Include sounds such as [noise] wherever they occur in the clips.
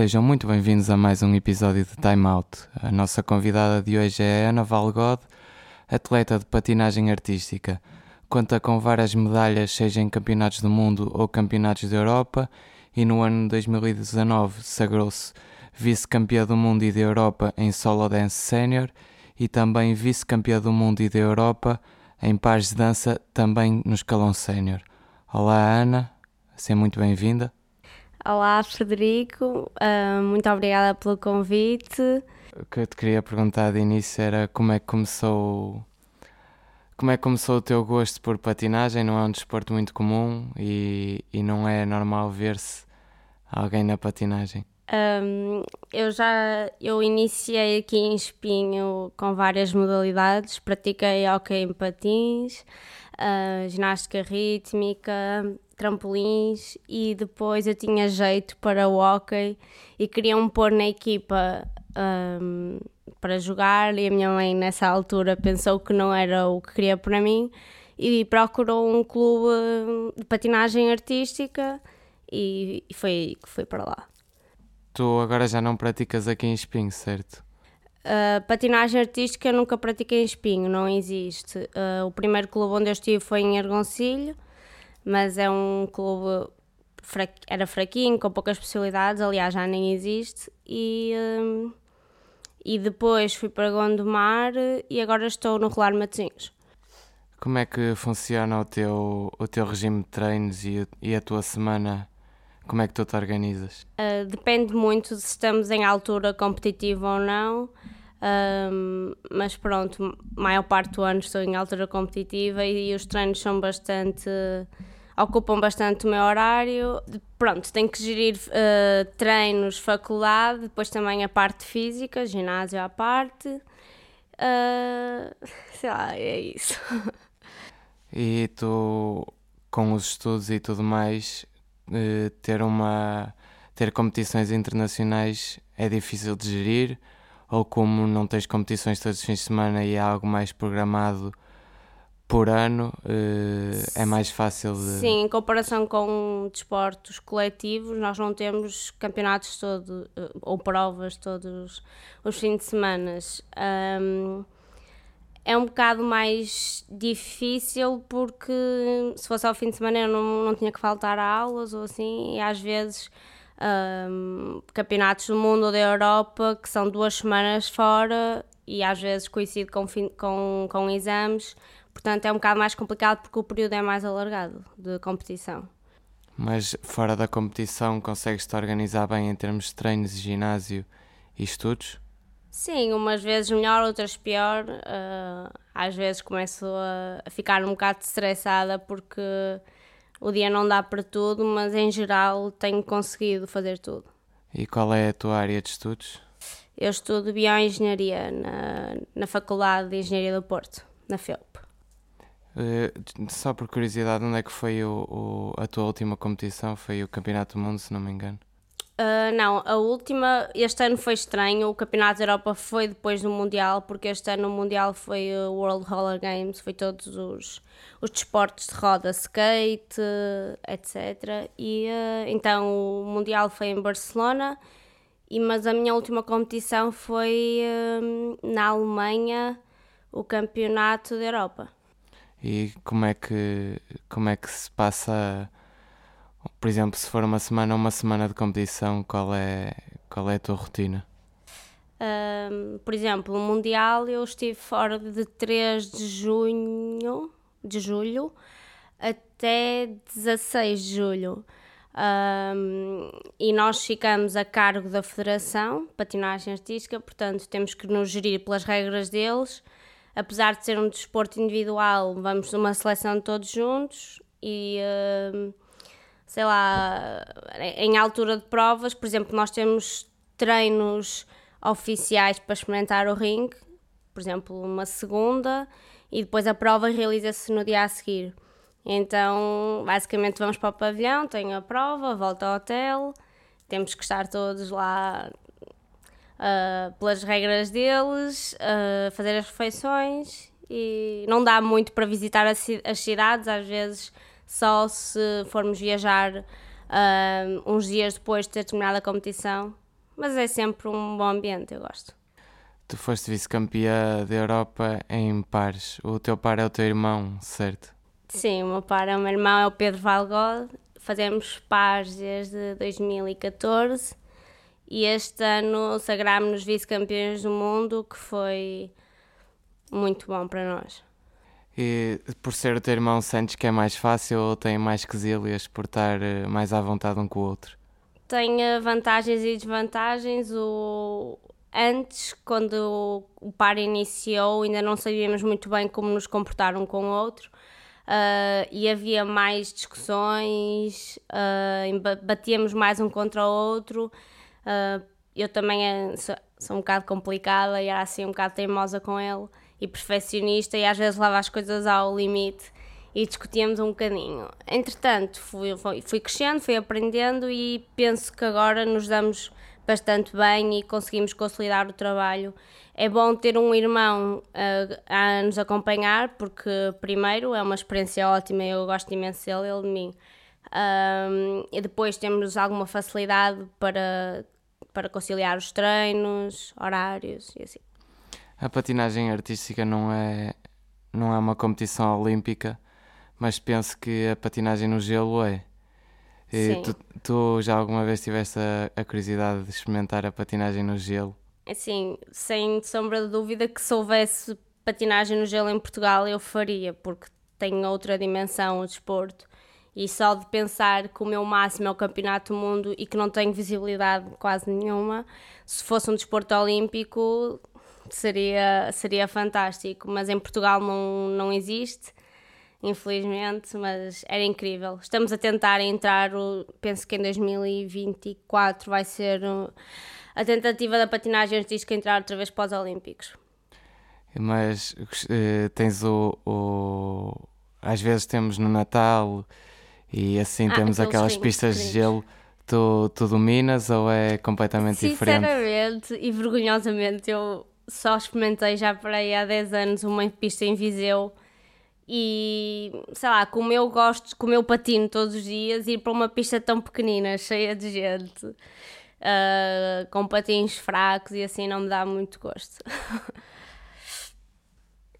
Sejam muito bem-vindos a mais um episódio de Time Out. A nossa convidada de hoje é Ana Valgode, atleta de patinagem artística. Conta com várias medalhas, seja em campeonatos do mundo ou campeonatos da Europa, e no ano 2019 sagrou-se vice-campeã do mundo e da Europa em solo dance sénior e também vice-campeã do mundo e da Europa em pares de dança também no escalão sénior. Olá Ana, seja muito bem-vinda. Olá, Frederico, uh, muito obrigada pelo convite. O que eu te queria perguntar de início era como é que começou. Como é que começou o teu gosto por patinagem? Não é um desporto muito comum e, e não é normal ver-se alguém na patinagem. Um, eu já eu iniciei aqui em Espinho com várias modalidades, pratiquei hockey em patins, uh, ginástica rítmica, trampolins e depois eu tinha jeito para o hockey e queriam me pôr na equipa um, para jogar e a minha mãe nessa altura pensou que não era o que queria para mim e procurou um clube de patinagem artística e, e foi que fui para lá. Tu agora já não praticas aqui em Espinho, certo? Uh, patinagem artística eu nunca pratiquei em Espinho, não existe. Uh, o primeiro clube onde eu estive foi em Ergoncilho mas é um clube fra era fraquinho, com poucas possibilidades, aliás já nem existe, e, um, e depois fui para Gondomar e agora estou no Rolar Matosinhos. Como é que funciona o teu, o teu regime de treinos e, e a tua semana? Como é que tu te organizas? Uh, depende muito se estamos em altura competitiva ou não. Um, mas pronto, maior parte do ano estou em altura competitiva e, e os treinos são bastante ocupam bastante o meu horário. Pronto, tenho que gerir uh, treinos, faculdade, depois também a parte física, ginásio à parte. Uh, [laughs] sei lá, é isso. E tu, com os estudos e tudo mais, uh, ter uma ter competições internacionais é difícil de gerir? Ou como não tens competições todos os fins de semana e há algo mais programado, por ano uh, é mais fácil de... Sim, em comparação com desportos coletivos, nós não temos campeonatos todo, uh, ou provas todos os fins de semana. Um, é um bocado mais difícil porque se fosse ao fim de semana eu não, não tinha que faltar a aulas ou assim, e às vezes um, campeonatos do mundo ou da Europa que são duas semanas fora e às vezes coincide com, com, com exames Portanto, é um bocado mais complicado porque o período é mais alargado de competição. Mas fora da competição, consegues-te organizar bem em termos de treinos, ginásio e estudos? Sim, umas vezes melhor, outras pior. Uh, às vezes começo a, a, ficar um bocado estressada porque o dia não dá para tudo, mas em geral tenho conseguido fazer tudo. E qual é a tua área de estudos? Eu estudo bioengenharia na, na Faculdade de Engenharia do Porto, na FEUP. Uh, só por curiosidade, onde é que foi o, o, a tua última competição? Foi o Campeonato do Mundo, se não me engano? Uh, não, a última, este ano foi estranho. O Campeonato da Europa foi depois do Mundial, porque este ano o Mundial foi o World Roller Games, foi todos os, os desportos de roda, skate, etc. E uh, então o Mundial foi em Barcelona, e, mas a minha última competição foi na Alemanha, o Campeonato da Europa. E como é que, como é que se passa, por exemplo, se for uma semana uma semana de competição, qual é, qual é a tua rotina? Um, por exemplo, o Mundial eu estive fora de 3 de junho, de julho até 16 de julho. Um, e nós ficamos a cargo da Federação Patinagem Artística, portanto temos que nos gerir pelas regras deles apesar de ser um desporto individual, vamos numa seleção todos juntos e uh, sei lá, em altura de provas, por exemplo, nós temos treinos oficiais para experimentar o ringue, por exemplo, uma segunda, e depois a prova realiza-se no dia a seguir. Então, basicamente, vamos para o pavilhão, tem a prova, volta ao hotel, temos que estar todos lá uh, pelas regras deles, uh, fazer as refeições e não dá muito para visitar as cidades, às vezes só se formos viajar uh, uns dias depois de ter terminado a competição, mas é sempre um bom ambiente, eu gosto. Tu foste vice-campeã da Europa em pares. O teu par é o teu irmão, certo? Sim, o meu par é o meu irmão, é o Pedro Valgode. Fazemos pares desde 2014 e este ano sagrámos-nos vice-campeões do mundo, que foi muito bom para nós. E por ser o teu irmão, sentes que é mais fácil ou tem mais quesilhas por estar eh, mais à vontade um com o outro? Tem vantagens e desvantagens. O... Antes, quando o par iniciou, ainda não sabíamos muito bem como nos comportar um com o outro. Uh, e havia mais discussões, uh, batíamos mais um contra o outro. Uh, eu também sou, sou, um bocado complicada e era assim um bocado teimosa com ele e perfeccionista e às vezes leva as coisas ao limite e discutíamos um bocadinho. Entretanto, fui, fui crescendo, fui aprendendo e penso que agora nos damos bastante bem e conseguimos consolidar o trabalho. É bom ter um irmão uh, a nos acompanhar, porque, primeiro, é uma experiência ótima, eu gosto imenso dele, ele de mim. Um, e depois temos alguma facilidade para, para conciliar os treinos, horários e assim. A patinagem artística não é, não é uma competição olímpica, mas penso que a patinagem no gelo é. Sim. Tu, tu, já alguma vez tiveste a, a, curiosidade de experimentar a patinagem no gelo? Assim, sem sombra de dúvida que se houvesse patinagem no gelo em Portugal eu faria, porque tem outra dimensão o desporto. E só de pensar que o meu máximo é o Campeonato do Mundo e que não tenho visibilidade quase nenhuma, se fosse um desporto olímpico, seria, seria fantástico, mas em Portugal não, não existe, infelizmente, mas era incrível. Estamos a tentar entrar, penso que em 2024 vai ser a tentativa da patinagem artística entrar outra vez para os Olímpicos. Mas uh, tens o, o, Às vezes temos no Natal e assim ah, temos aquelas pistas de gelo. Tu, tu dominas ou é completamente diferente? Sinceramente e vergonhosamente, eu só experimentei já por aí há 10 anos uma pista em Viseu e sei lá, como eu gosto, como eu patino todos os dias, ir para uma pista tão pequenina, cheia de gente, uh, com patins fracos e assim não me dá muito gosto. [laughs]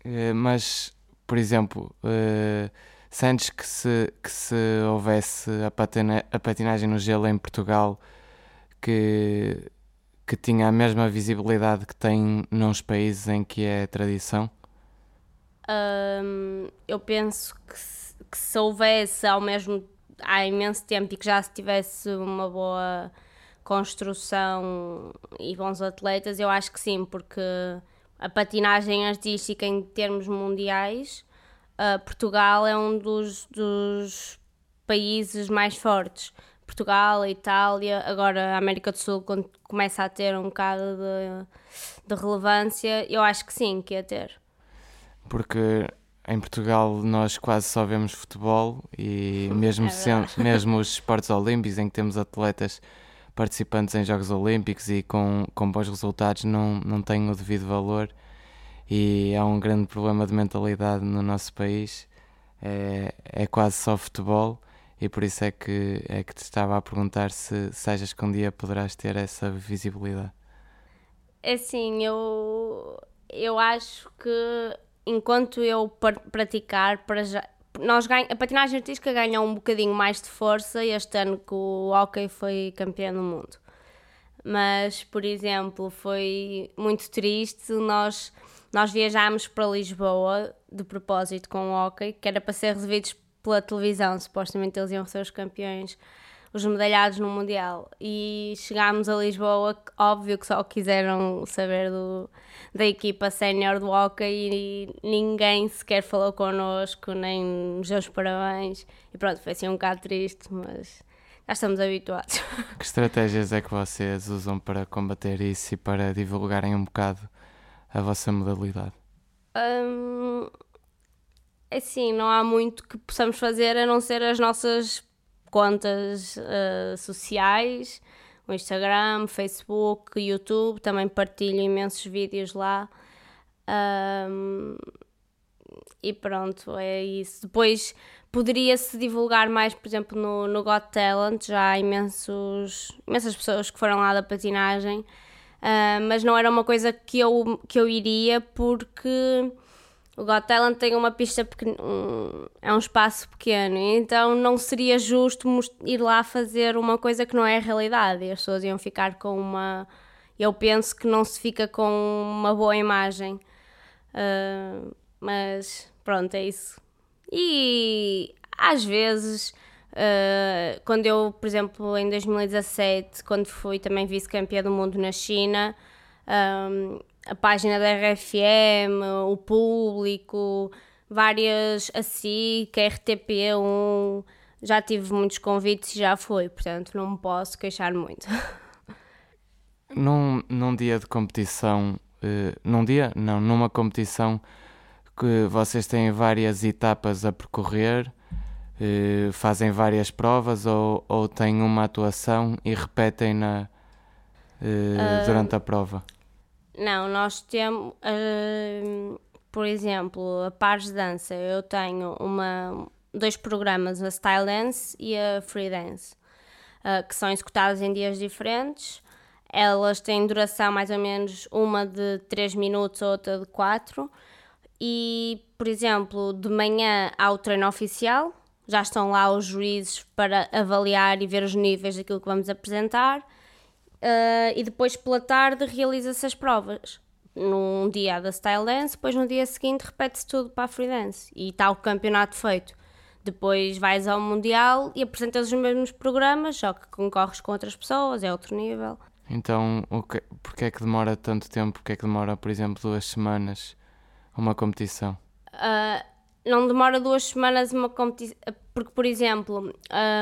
Eh, mas, por exemplo, uh, sentes que se, que se houvesse a, patina, a patinagem no gelo em Portugal que que tinha a mesma visibilidade que tem nos países em que é tradição? Eu penso que se, que se houvesse ao mesmo há imenso tempo e que já se tivesse uma boa construção e bons atletas, eu acho que sim, porque a patinagem artística em termos mundiais, uh, Portugal é um dos, dos países mais fortes. Portugal, a Itália, agora a América do Sul quando começa a ter um bocado de, de relevância, eu acho que sim, que ia ter. Porque em Portugal nós quase só vemos futebol e [laughs] mesmo, é sendo, mesmo os esportes olímpicos em que temos atletas participantes em Jogos Olímpicos e com, com bons resultados não, não têm o devido valor e há um grande problema de mentalidade no nosso país. É, é quase só futebol e por isso é que, é que te estava a perguntar se, se achas que um dia poderás ter essa visibilidade. É assim, eu, eu acho que enquanto eu praticar, para já, nós ganha, a patinagem artística ganha um bocadinho mais de força este ano que o hockey foi campeão do mundo. Mas, por exemplo, foi muito triste, nós, nós viajámos para Lisboa de propósito com o hockey, que era para ser recebidos pela televisão, supostamente eles iam ser os campeões, os medalhados no Mundial. E chegámos a Lisboa, óbvio que só quiseram saber do, da equipa sénior do hockey e ninguém sequer falou connosco, nem nos deu os parabéns. E pronto, foi assim um bocado triste, mas já estamos habituados. [laughs] Que estratégias é que vocês usam para combater isso e para divulgarem um bocado a vossa modalidade? Um, assim, não há muito que possamos fazer a não ser as nossas contas uh, sociais, o Instagram, Facebook, YouTube, também partilho imensos vídeos lá. Um, e pronto, é isso. Depois poderia-se divulgar mais, por exemplo, no, no Got Talent, já há imensos, imensas pessoas que foram lá da patinagem, uh, mas não era uma coisa que eu, que eu iria porque o Got Talent tem uma pista pequena, um, é um espaço pequeno, então não seria justo ir lá fazer uma coisa que não é a realidade e as pessoas iam ficar com uma. Eu penso que não se fica com uma boa imagem. Uh, mas pronto, é isso. E às vezes, uh, quando eu, por exemplo, em 2017, quando fui também vice-campeã do mundo na China, um, a página da RFM, o público, várias a SIC, RTP1, já tive muitos convites e já fui, portanto não me posso queixar muito. [laughs] Num, num dia de competição, uh, num dia? Não, numa competição que vocês têm várias etapas a percorrer, eh, fazem várias provas ou, ou têm uma atuação e repetem-na uh, durante a prova? Não, nós temos, uh, por exemplo, a pares de dança. Eu tenho uma, dois programas, a Style Dance e a Free Dance, uh, que são executados em dias diferentes. Elas têm duração mais ou menos uma de 3 minutos, outra de 4 e, por exemplo, de manhã há o treino oficial, já estão lá os juízes para avaliar e ver os níveis daquilo que vamos apresentar, uh, e depois pela tarde realiza-se as provas. Num dia da Style Dance, depois no dia seguinte repete-se tudo para a Free Dance e está o campeonato feito. Depois vais ao Mundial e apresentas os mesmos programas, só que concorres com outras pessoas, é outro nível. Então, o que, porque é que demora tanto tempo? Porque é que demora, por exemplo, duas semanas uma competição? Uh, não demora duas semanas uma competição, porque, por exemplo,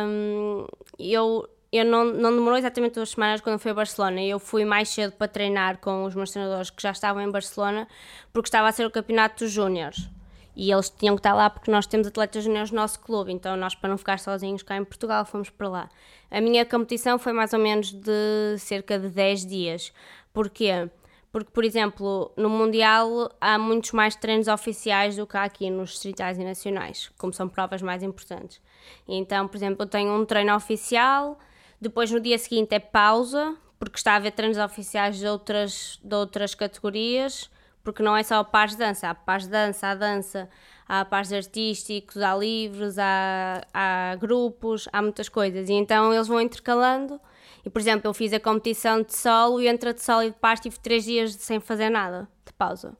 um, eu, eu não, não demorou exatamente duas semanas quando fui a Barcelona. Eu fui mais cedo para treinar com os meus treinadores que já estavam em Barcelona, porque estava a ser o campeonato dos Júniores. E eles tinham que estar lá porque nós temos atletas júniores no nosso clube, então nós, para não ficar sozinhos cá em Portugal, fomos para lá. A minha competição foi mais ou menos de cerca de 10 dias. Porquê? Porque, por exemplo, no Mundial há muitos mais treinos oficiais do que há aqui nos distritais e nacionais, como são provas mais importantes. Então, por exemplo, eu tenho um treino oficial, depois no dia seguinte é pausa, porque está a haver treinos oficiais de outras, de outras categorias, porque não é só pares de dança, há pares de dança, há dança, há pares artísticos, há livros, há, há grupos, há muitas coisas. E então eles vão intercalando e, por exemplo, eu fiz a competição de solo e entre de solo e de paz tive três dias sem fazer nada, de pausa.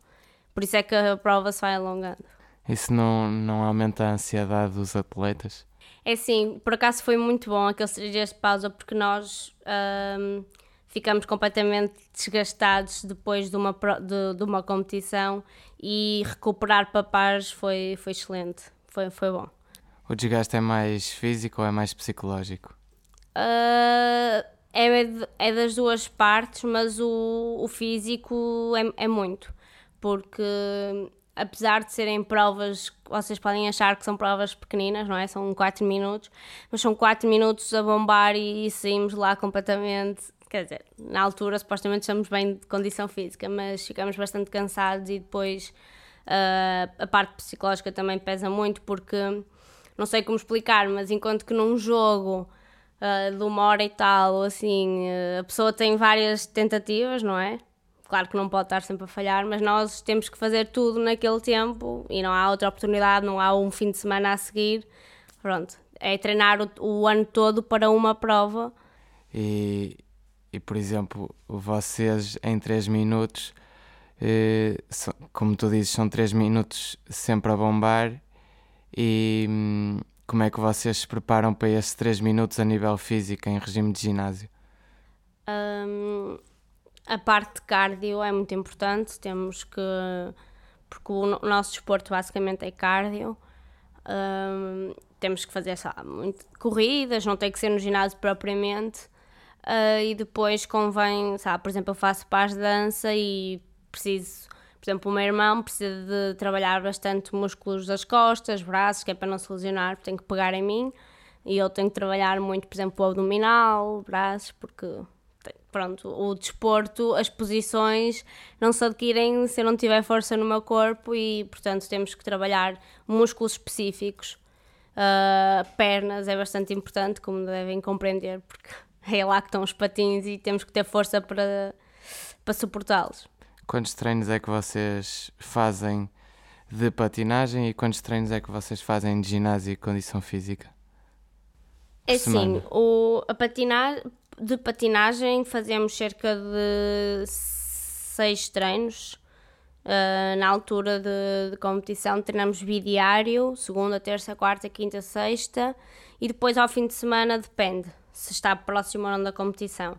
Por isso é que a prova se vai alongando. Isso não, não aumenta a ansiedade dos atletas? É sim, por acaso foi muito bom aqueles três dias de pausa porque nós um, ficamos completamente desgastados depois de uma, de, de uma competição e recuperar para pares foi, foi excelente, foi, foi bom. O desgaste é mais físico ou é mais psicológico? Uh, é, é das duas partes, mas o, o físico é, é muito, porque apesar de serem provas vocês podem achar que são provas pequeninas, não é? São 4 minutos, mas são 4 minutos a bombar e, e saímos lá completamente. Quer dizer, na altura supostamente estamos bem de condição física, mas ficamos bastante cansados e depois uh, a parte psicológica também pesa muito porque não sei como explicar, mas enquanto que num jogo uh, de uma hora e tal, assim, uh, a pessoa tem várias tentativas, não é? Claro que não pode estar sempre a falhar, mas nós temos que fazer tudo naquele tempo e não há outra oportunidade, não há um fim de semana a seguir. Pronto, é treinar o, o ano todo para uma prova. E, e por exemplo, vocês em 3 minutos, eh, como tu dizes, são 3 minutos sempre a bombar e, hum, como é que vocês se preparam para esses 3 minutos a nível físico em regime de ginásio? Um, a parte de cardio é muito importante, temos que. porque o, nosso desporto basicamente é cardio. Um, temos que fazer sabe, muito, corridas, não tem que ser no ginásio propriamente. Uh, e depois convém, sabe, por exemplo, eu faço paz de dança e preciso por exemplo, o meu irmão precisa de trabalhar bastante músculos das costas, braços, que é para não se lesionar, tem que pegar em mim. E eu tenho que trabalhar muito, por exemplo, o abdominal, braços, porque pronto, o desporto, as posições não se adquirem se eu não tiver força no meu corpo e, portanto, temos que trabalhar músculos específicos. Uh, pernas é bastante importante, como devem compreender, porque [laughs] é lá que estão os patins e temos que ter força para, para suportá-los. Quantos treinos é que vocês fazem de patinagem e quantos treinos é que vocês fazem de ginásio e condição física? É sim, o, a patinar, de patinagem fazemos cerca de seis treinos. Uh, na altura de, de, competição treinamos bidiário, segunda, terça, quarta, quinta, sexta e depois ao fim de semana depende se está próximo ou não da competição.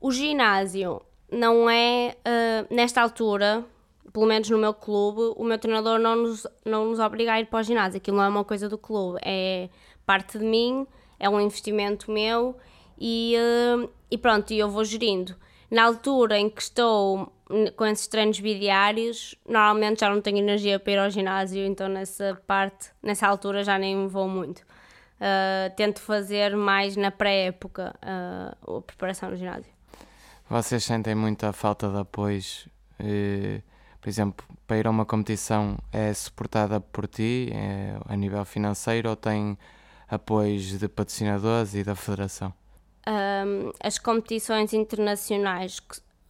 O ginásio não é, uh, nesta altura, pelo menos no meu clube, o meu treinador não nos, não nos obriga a ir para o ginásio. Aquilo não é uma coisa do clube, é parte de mim, é um investimento meu e, uh, e pronto, eu vou gerindo. Na altura em que estou com esses treinos bidiários, normalmente já não tenho energia para ir ao ginásio, então nessa parte, nessa altura já nem vou muito. Uh, tento fazer mais na pré-época uh, a preparação no ginásio. Vocês sentem muita falta de apoio? Eh, por exemplo, para ir a uma competição é suportada por ti é, a nível financeiro ou tem apoios de patrocinadores e da federação? Um, as competições internacionais,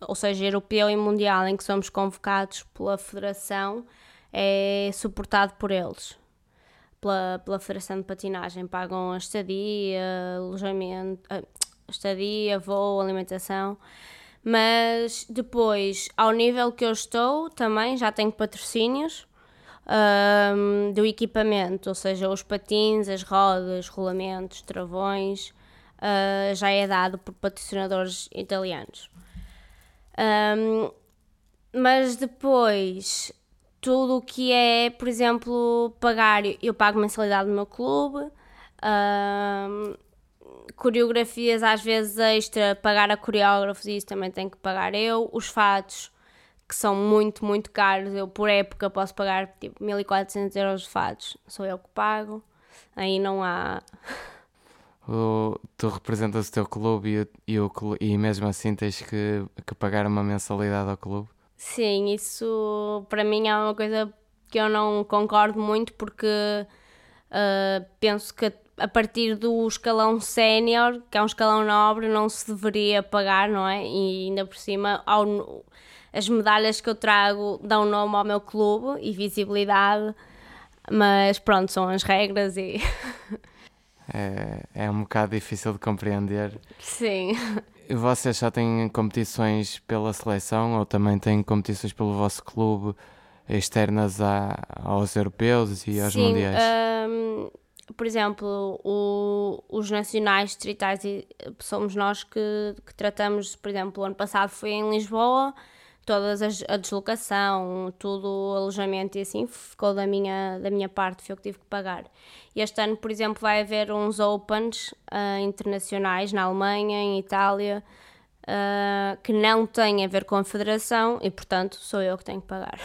ou seja, europeu e mundial, em que somos convocados pela federação, é suportado por eles, pela, pela Federação de Patinagem. Pagam a estadia, alojamento, a estadia, voo, alimentação. Mas depois, ao nível que eu estou, também já tenho patrocínios um, do equipamento, ou seja, os patins, as rodas, rolamentos, travões, uh, já é dado por patrocinadores italianos. Um, mas depois, tudo o que é, por exemplo, pagar, eu pago mensalidade no meu clube, um, coreografias às vezes extra, pagar a coreógrafos, isso também tenho que pagar eu, os fatos que são muito, muito caros. Eu, por época, posso pagar tipo 1400 euros de fatos. Sou eu que pago. Aí não há. O, tu representas o teu clube e, e, o, e mesmo assim tens que, que pagar uma mensalidade ao clube? Sim, isso para mim é uma coisa que eu não concordo muito porque uh, penso que a partir do escalão sénior, que é um escalão nobre, não se deveria pagar, não é? E ainda por cima, ao, as medalhas que eu trago dão nome ao meu clube e visibilidade, mas pronto, são as regras e. [laughs] é, é um bocado difícil de compreender. Sim. Vocês só têm competições pela seleção ou também têm competições pelo vosso clube externas a, aos europeus e aos Sim, mundiais? Um, por exemplo, o, os nacionais distritais somos nós que, que, tratamos, por exemplo, o ano passado foi em Lisboa, todas as, a deslocação, tudo o alojamento e assim ficou da minha, da minha parte, foi eu que tive que pagar. Este ano, por exemplo, vai haver uns Opens uh, internacionais na Alemanha, em Itália, uh, que não têm a ver com a federação e, portanto, sou eu que tenho que pagar.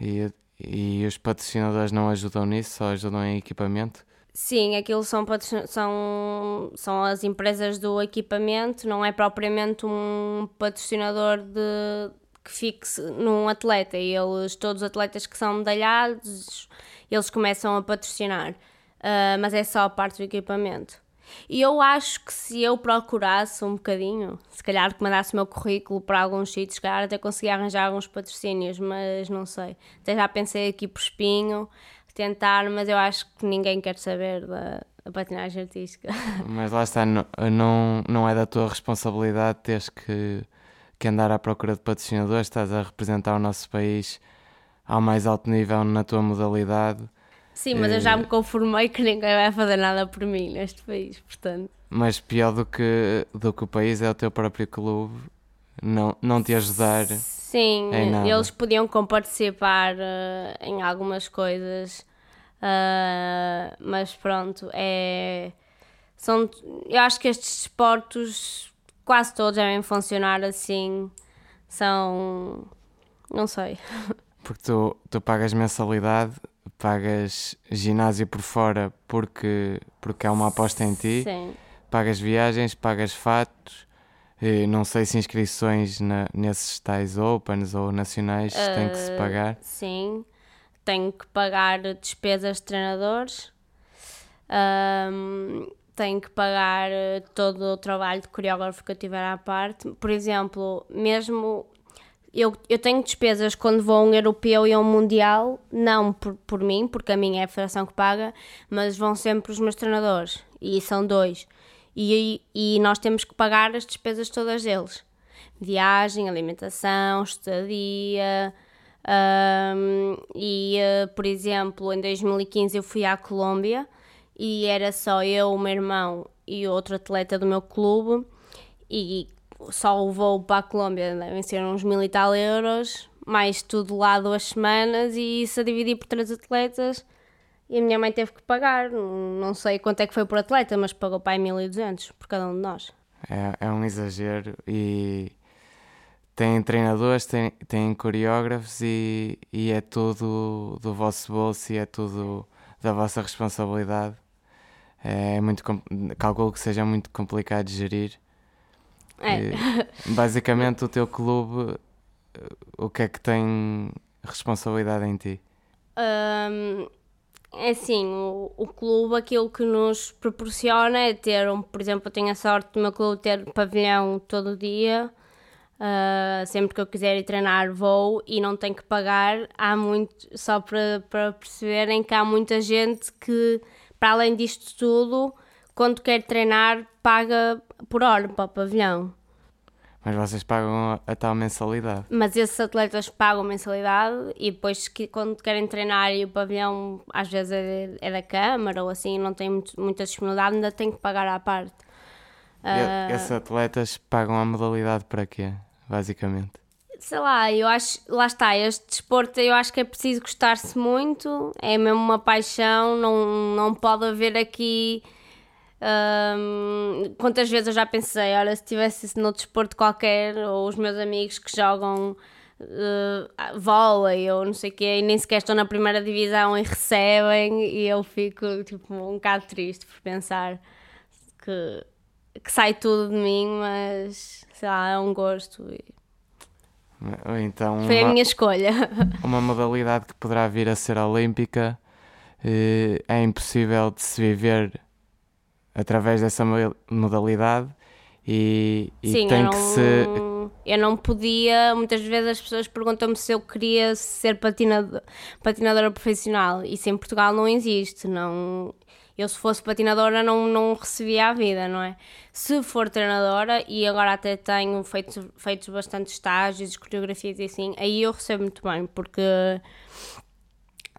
E, e os patrocinadores não ajudam nisso, só ajudam em equipamento? Sim, aquilo são, são, são as empresas do equipamento, não é propriamente um patrocinador de, que fixe num atleta. Eles, todos os atletas que são medalhados, eles começam a patrocinar, uh, mas é só a parte do equipamento. E eu acho que se eu procurasse um bocadinho, se calhar que mandasse o meu currículo para alguns sítios, se calhar até conseguia arranjar alguns patrocínios, mas não sei. Até já pensei aqui por espinho, tentar, mas eu acho que ninguém quer saber da, da patinagem artística. Mas lá está, não, não, não é da tua responsabilidade teres que, que andar à procura de patrocinadores, estás a representar o nosso país ao mais alto nível na tua modalidade. Sim, mas eu já eh, me conformei que ninguém vai fazer nada por mim neste país, portanto. Mas pior do que, do que o país é o teu próprio clube não, não te ajudar. Sim, eles podiam comparticipar uh, em algumas coisas, uh, mas pronto, é. São, eu acho que estes esportes quase todos devem funcionar assim. São. Não sei. [laughs] Porque tu, tu pagas mensalidade, pagas ginásio por fora porque, porque é uma aposta em ti, Sim. pagas viagens, pagas fatos E não sei se inscrições na, nesses tais Opens ou nacionais uh, têm que se Ah, pagar. Sim, tenho que pagar despesas de treinadores, ahm, tenho que pagar eh, todo o trabalho de coreógrafo que eu tiver à parte. Por exemplo, mesmo eu, eu tenho despesas quando vou a um europeu e a um mundial, não por, por mim, porque a minha é a federação que paga, mas vão sempre os meus treinadores, e são dois. E, e nós temos que pagar as despesas todas deles. Viagem, alimentação, estadia. ahm, e, eh, por exemplo, em 2015 eu fui à Colômbia e era só eu, o meu irmão e outro atleta do meu clube. E só o voo para a Colômbia devem ser uns mil e tal euros, mais tudo lá duas semanas. E isso a dividir por três atletas. E a minha mãe teve que pagar, não sei quanto é que foi por atleta, mas pagou para aí 1200 por cada um de nós. É, é um exagero. E têm treinadores, têm, têm coreógrafos e, e é tudo do vosso bolso e é tudo da vossa responsabilidade. É muito, calculo que seja muito complicado de gerir. É. E, [laughs] basicamente, o teu clube, eh, o que é que tem responsabilidade em ti? Hum, é assim, o, o clube aquilo que nos proporciona é ter, um, por exemplo, eu tenho a sorte do meu clube ter pavilhão todo o dia. Ah, sempre que eu quiser ir treinar vou e não tenho que pagar. Há muito, só para, para perceberem que há muita gente que, para além disto tudo, quando quer treinar, paga por hora para o pavilhão. Mas vocês pagam a, a tal mensalidade. Mas esses atletas pagam mensalidade e depois que, quando querem treinar e o pavilhão às vezes é, é da Câmara ou assim, não tem muito- muita disponibilidade, ainda tem que pagar à parte. E Ah, esses atletas pagam a modalidade para quê? Basicamente. Sei lá, eu acho, lá está, este desporto eu acho que é preciso gostar-se muito, é mesmo uma paixão, não, não pode haver aqui. hum, quantas vezes eu já pensei, olha, se tivesse no desporto qualquer, ou os meus amigos que jogam uh, vôlei ou não sei o quê, e nem sequer estão na primeira divisão e recebem, e eu fico tipo um bocado triste por pensar que, que sai tudo de mim, mas sei lá, é um gosto. e então Foi a uma, minha escolha. [laughs] uma modalidade que poderá vir a ser olímpica eh, é impossível de se viver através dessa mo- modalidade e, e Sim, tem que não, se eu não podia. Muitas vezes as pessoas perguntam-me se eu queria ser patinador, patinadora profissional. Isso em Portugal não existe. Não, eu, se fosse patinadora, não, não recebia a vida, não é? Se for treinadora, e agora até tenho feito, feito bastante estágios, coreografias e assim, aí eu recebo muito bem, porque.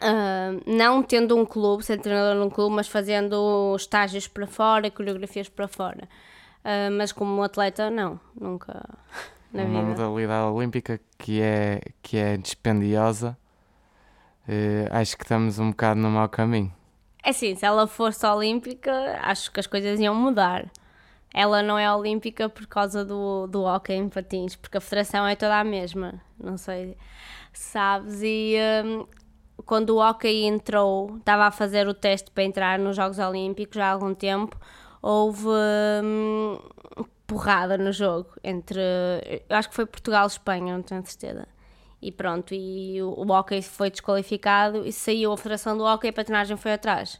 ah, não tendo um clube, sendo treinadora num clube, mas fazendo estágios para fora, coreografias para fora. Ah, mas como atleta, não, nunca [laughs] na uma vida. modalidade olímpica que é, que é dispendiosa. eh, acho que estamos um bocado no mau caminho. É assim, se ela fosse olímpica, acho que as coisas iam mudar. Ela não é olímpica por causa do, do hóquei em patins, porque a federação é toda a mesma, não sei se sabes. E hum, quando o hóquei entrou, estava a fazer o teste para entrar nos Jogos Olímpicos há algum tempo, houve hum, porrada no jogo entre, eu acho que foi Portugal e Espanha, não tenho certeza. E pronto, e o, o hóquei foi desqualificado e saiu a Federação do Hóquei e a patinagem foi atrás.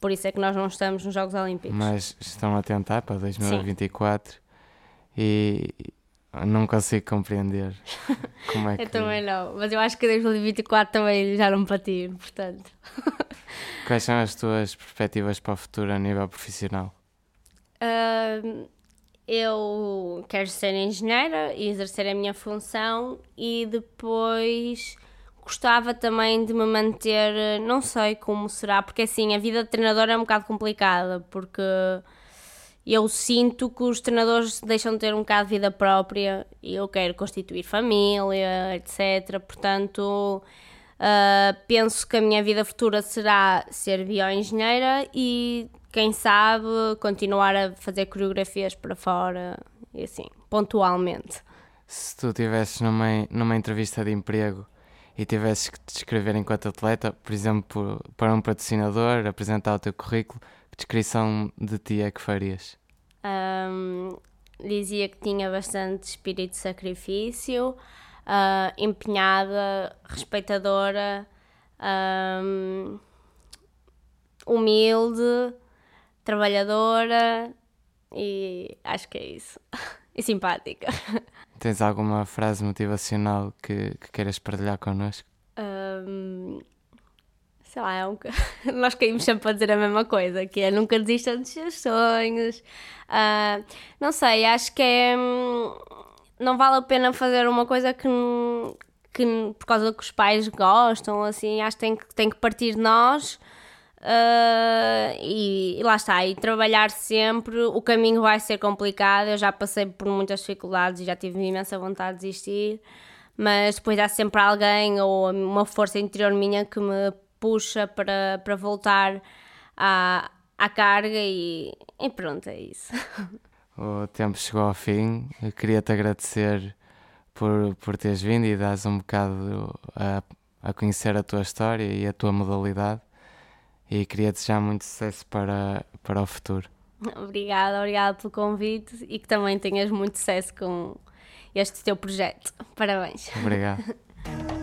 Por isso é que nós não estamos nos Jogos Olímpicos. Mas estão a tentar para 2024 e não consigo compreender como é [laughs] que. Eu também não, mas eu acho que 2024 também já não patino, portanto. [laughs] Quais são as tuas perspectivas para o futuro a nível profissional? Ahm, eu quero ser engenheira e exercer a minha função e depois gostava também de me manter, não sei como será, porque assim, a vida de treinador é um bocado complicada, porque eu sinto que os treinadores deixam de ter um bocado de vida própria e eu quero constituir família, etc. Portanto, ah, penso que a minha vida futura será ser bioengenheira e, quem sabe, continuar a fazer coreografias para fora e assim, pontualmente. Se tu estivesses numa, numa entrevista de emprego e tivesses que te descrever enquanto atleta, por exemplo, para um patrocinador, apresentar o teu currículo, que descrição de ti é que farias? Ahm, dizia que tinha bastante espírito de sacrifício, uh, empenhada, respeitadora, um, humilde, trabalhadora e acho que é isso. [laughs] e simpática. [laughs] Tens alguma frase motivacional que, que queiras partilhar connosco? Um, sei lá, é um... [laughs] nós caímos sempre a dizer a mesma coisa, que é nunca desistam dos seus sonhos. Uh, não sei, acho que é. Hum, não vale a pena fazer uma coisa que, que por causa que os pais gostam, assim, acho que tem que, tem que partir de nós. Uh, e, e, lá está, e trabalhar sempre. O caminho vai ser complicado. Eu já passei por muitas dificuldades e já tive imensa vontade de desistir, mas depois há sempre alguém ou uma força interior minha que me puxa para, para voltar à, à carga e, e pronto, é isso. [laughs] O tempo chegou ao fim. Eu queria te agradecer por, por teres vindo e dares um bocado a, a conhecer a tua história e a tua modalidade e queria desejar muito sucesso para, para o futuro. Obrigada, obrigada pelo convite e que também tenhas muito sucesso com este teu projeto. Parabéns. Obrigado. [laughs]